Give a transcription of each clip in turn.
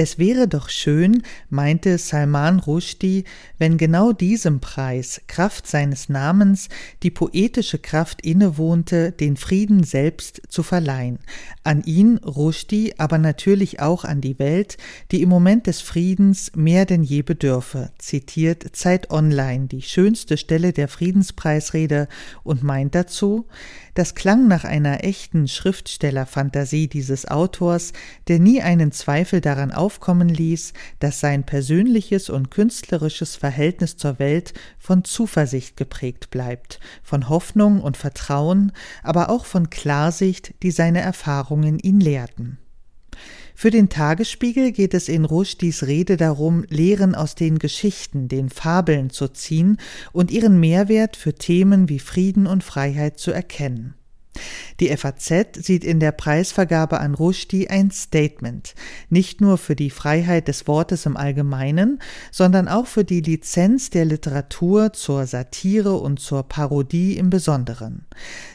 Es wäre doch schön, meinte Salman Rushdie, wenn genau diesem Preis, Kraft seines Namens, die poetische Kraft innewohnte, den Frieden selbst zu verleihen. An ihn, Rushdie, aber natürlich auch an die Welt, die im Moment des Friedens mehr denn je bedürfe, zitiert Zeit Online die schönste Stelle der Friedenspreisrede und meint dazu, das klang nach einer echten Schriftstellerfantasie dieses Autors, der nie einen Zweifel daran aufkommen ließ, dass sein persönliches und künstlerisches Verhältnis zur Welt von Zuversicht geprägt bleibt, von Hoffnung und Vertrauen, aber auch von Klarsicht, die seine Erfahrungen ihn lehrten. Für den Tagesspiegel geht es in Rushdies Rede darum, Lehren aus den Geschichten, den Fabeln zu ziehen und ihren Mehrwert für Themen wie Frieden und Freiheit zu erkennen. Die FAZ sieht in der Preisvergabe an Rushdie ein Statement, nicht nur für die Freiheit des Wortes im Allgemeinen, sondern auch für die Lizenz der Literatur zur Satire und zur Parodie im Besonderen,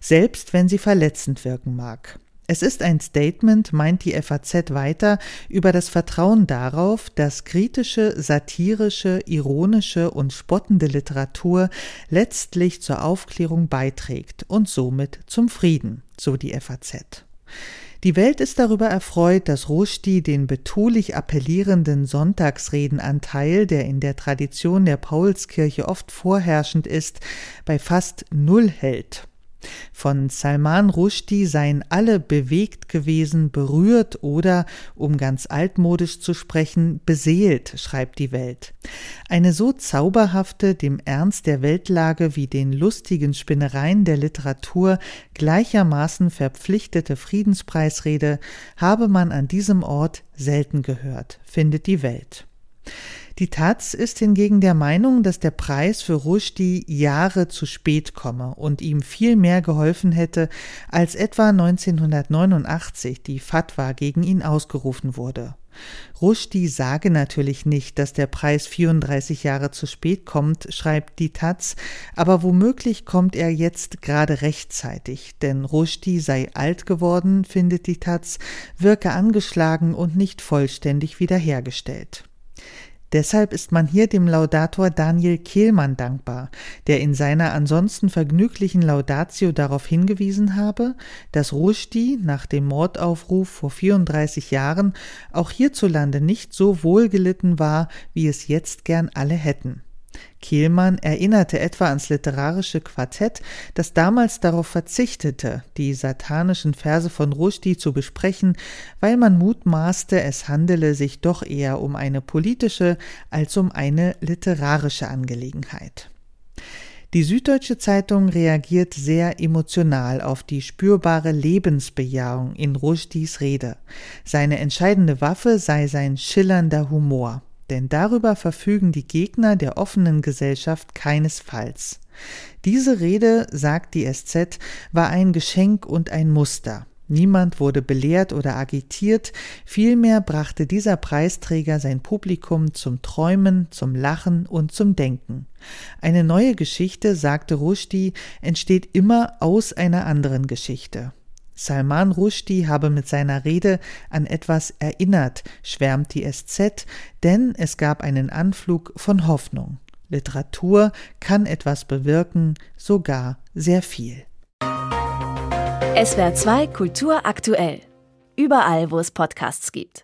selbst wenn sie verletzend wirken mag. Es ist ein Statement, meint die FAZ weiter, über das Vertrauen darauf, dass kritische, satirische, ironische und spottende Literatur letztlich zur Aufklärung beiträgt und somit zum Frieden, so die FAZ. Die Welt ist darüber erfreut, dass Rushdie den betulich appellierenden Sonntagsredenanteil, der in der Tradition der Paulskirche oft vorherrschend ist, bei fast null hält. Von Salman Rushdie seien alle bewegt gewesen, berührt oder, um ganz altmodisch zu sprechen, beseelt, schreibt die Welt. Eine so zauberhafte, dem Ernst der Weltlage wie den lustigen Spinnereien der Literatur gleichermaßen verpflichtete Friedenspreisrede habe man an diesem Ort selten gehört, findet die Welt. Die Taz ist hingegen der Meinung, dass der Preis für Rushdie Jahre zu spät komme und ihm viel mehr geholfen hätte, als etwa 1989 die Fatwa gegen ihn ausgerufen wurde. Rushdie sage natürlich nicht, dass der Preis 34 Jahre zu spät kommt, schreibt die Taz, aber womöglich kommt er jetzt gerade rechtzeitig, denn Rushdie sei alt geworden, findet die Taz, wirke angeschlagen und nicht vollständig wiederhergestellt. Deshalb ist man hier dem Laudator Daniel Kehlmann dankbar, der in seiner ansonsten vergnüglichen Laudatio darauf hingewiesen habe, dass Rushdie nach dem Mordaufruf vor 34 Jahren auch hierzulande nicht so wohlgelitten war, wie es jetzt gern alle hätten. Kehlmann erinnerte etwa ans literarische Quartett, das damals darauf verzichtete, die satanischen Verse von Rushdie zu besprechen, weil man mutmaßte, es handele sich doch eher um eine politische als um eine literarische Angelegenheit. Die Süddeutsche Zeitung reagiert sehr emotional auf die spürbare Lebensbejahung in Rushdies Rede. Seine entscheidende Waffe sei sein schillernder Humor denn darüber verfügen die Gegner der offenen Gesellschaft keinesfalls. Diese Rede, sagt die SZ, war ein Geschenk und ein Muster. Niemand wurde belehrt oder agitiert, vielmehr brachte dieser Preisträger sein Publikum zum Träumen, zum Lachen und zum Denken. Eine neue Geschichte, sagte Rushdie, entsteht immer aus einer anderen Geschichte. Salman Rushdie habe mit seiner Rede an etwas erinnert, schwärmt die SZ, denn es gab einen Anflug von Hoffnung. Literatur kann etwas bewirken, sogar sehr viel. SWR 2 Kultur aktuell. Überall, wo es Podcasts gibt.